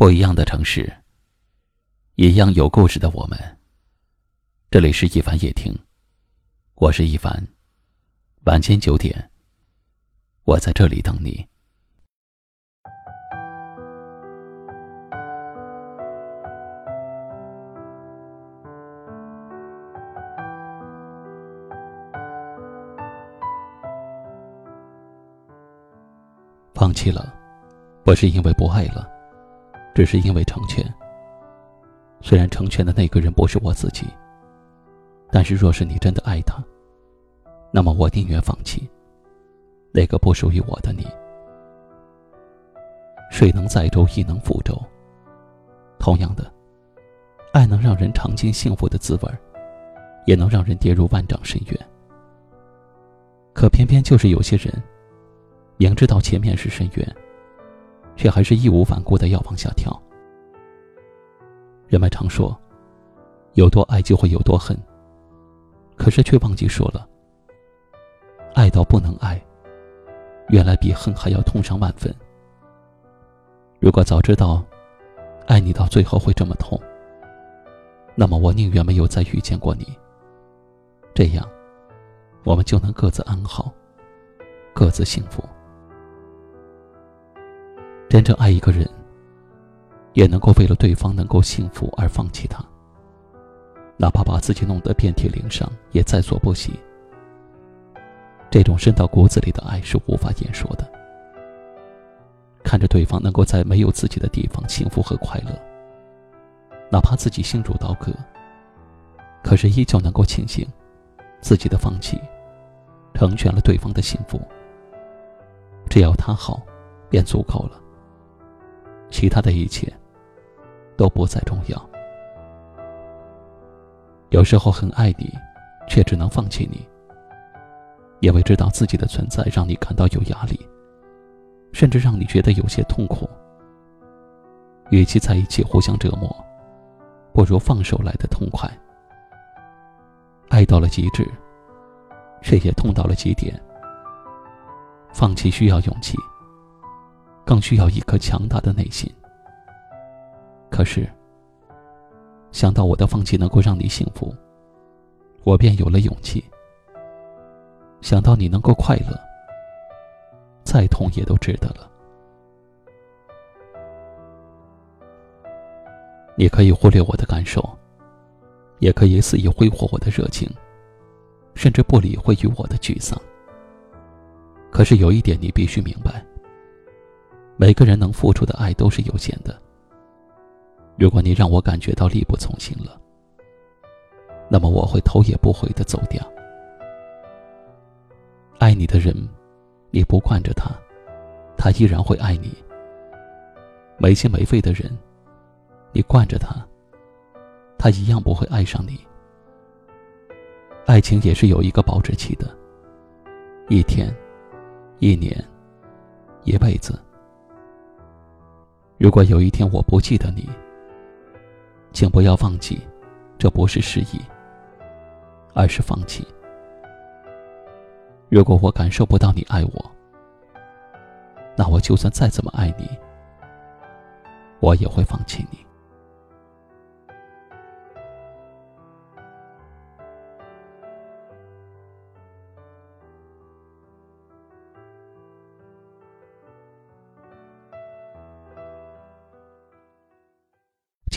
不一样的城市，一样有故事的我们。这里是一凡夜听，我是一凡。晚间九点，我在这里等你。放弃了，不是因为不爱了。只是因为成全。虽然成全的那个人不是我自己，但是若是你真的爱他，那么我宁愿放弃那个不属于我的你。水能载舟，亦能覆舟。同样的，爱能让人尝尽幸福的滋味也能让人跌入万丈深渊。可偏偏就是有些人，明知道前面是深渊。却还是义无反顾的要往下跳。人们常说，有多爱就会有多恨。可是却忘记说了，爱到不能爱，原来比恨还要痛上万分。如果早知道，爱你到最后会这么痛，那么我宁愿没有再遇见过你。这样，我们就能各自安好，各自幸福。真正爱一个人，也能够为了对方能够幸福而放弃他，哪怕把自己弄得遍体鳞伤，也在所不惜。这种深到骨子里的爱是无法言说的。看着对方能够在没有自己的地方幸福和快乐，哪怕自己心如刀割，可是依旧能够庆幸自己的放弃，成全了对方的幸福。只要他好，便足够了。其他的一切都不再重要。有时候很爱你，却只能放弃你，因为知道自己的存在让你感到有压力，甚至让你觉得有些痛苦。与其在一起互相折磨，不如放手来的痛快。爱到了极致，却也痛到了极点。放弃需要勇气。更需要一颗强大的内心。可是，想到我的放弃能够让你幸福，我便有了勇气。想到你能够快乐，再痛也都值得了。你可以忽略我的感受，也可以肆意挥霍我的热情，甚至不理会于我的沮丧。可是有一点，你必须明白。每个人能付出的爱都是有限的。如果你让我感觉到力不从心了，那么我会头也不回的走掉。爱你的人，你不惯着他，他依然会爱你。没心没肺的人，你惯着他，他一样不会爱上你。爱情也是有一个保质期的，一天，一年，一辈子。如果有一天我不记得你，请不要忘记，这不是失忆，而是放弃。如果我感受不到你爱我，那我就算再怎么爱你，我也会放弃你。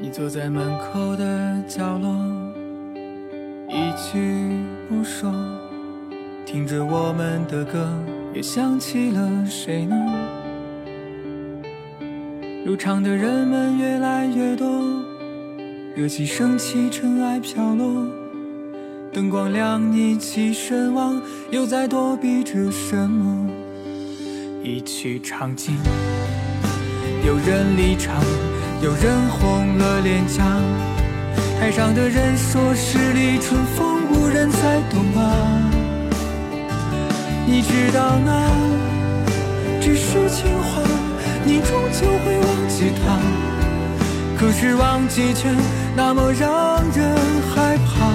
你坐在门口的角落，一句不说，听着我们的歌，又想起了谁呢？入场的人们越来越多，热气升起，尘埃飘落。灯光亮，一起身亡，又在躲避着什么？一曲唱尽，有人离场，有人红了脸颊。台上的人说十里春风无人再懂啊。你知道那只是情话，你终究会忘记他。可是忘记却那么让人害怕。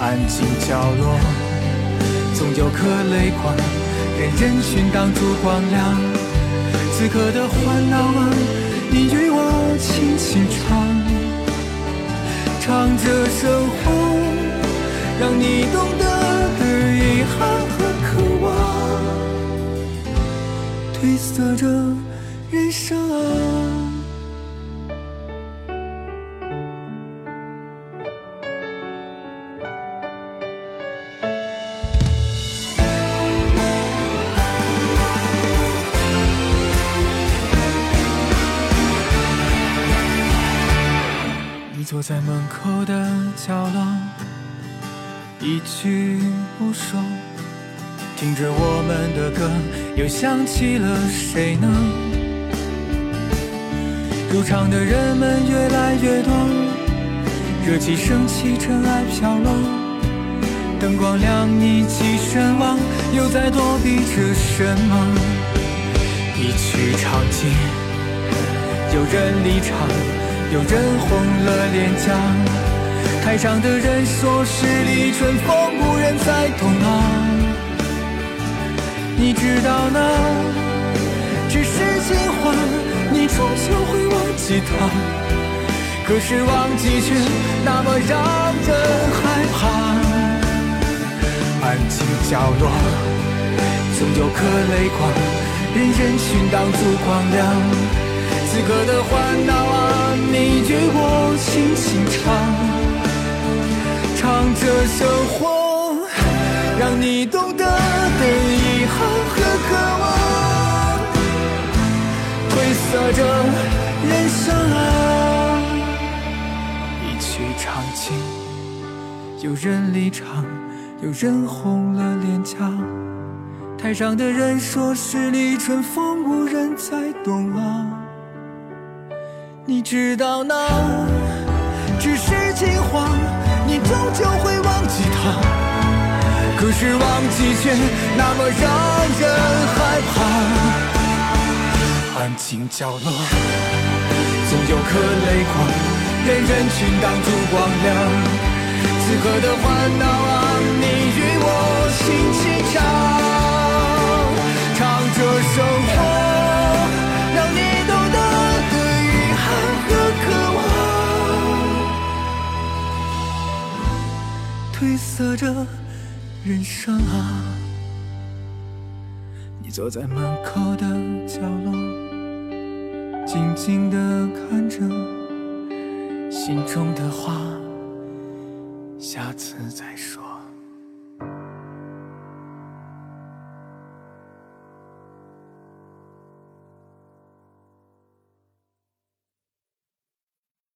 安静角落，总有颗泪光，任人群挡住光亮。此刻的欢闹啊，你与我轻轻唱，唱着生活，让你懂得的遗憾和渴望，褪色着人生啊。坐在门口的角落，一句不说，听着我们的歌，又想起了谁呢？入场的人们越来越多，热气升起，尘埃飘落，灯光亮，你起身望，又在躲避着什么？一曲唱尽，有人离场。有人红了脸颊，台上的人说十里春风无人再懂啊。你知道那只是情话，你终究会忘记他。可是忘记却那么让人害怕。安静角落，总有颗泪光，任人群挡住光亮。此刻的欢闹啊，你与我轻轻唱，唱着生活，让你懂得的遗憾和渴望，褪色着人生啊。一曲唱尽，有人离场，有人红了脸颊。台上的人说十里春风无人再懂啊。你知道那只是情话，你终究会忘记他。可是忘记却那么让人害怕。安静角落，总有颗泪光，任人群挡住光亮。此刻的欢闹啊，你与我轻轻唱，唱着生活，色着人生啊！你坐在门口的角落，静静地看着，心中的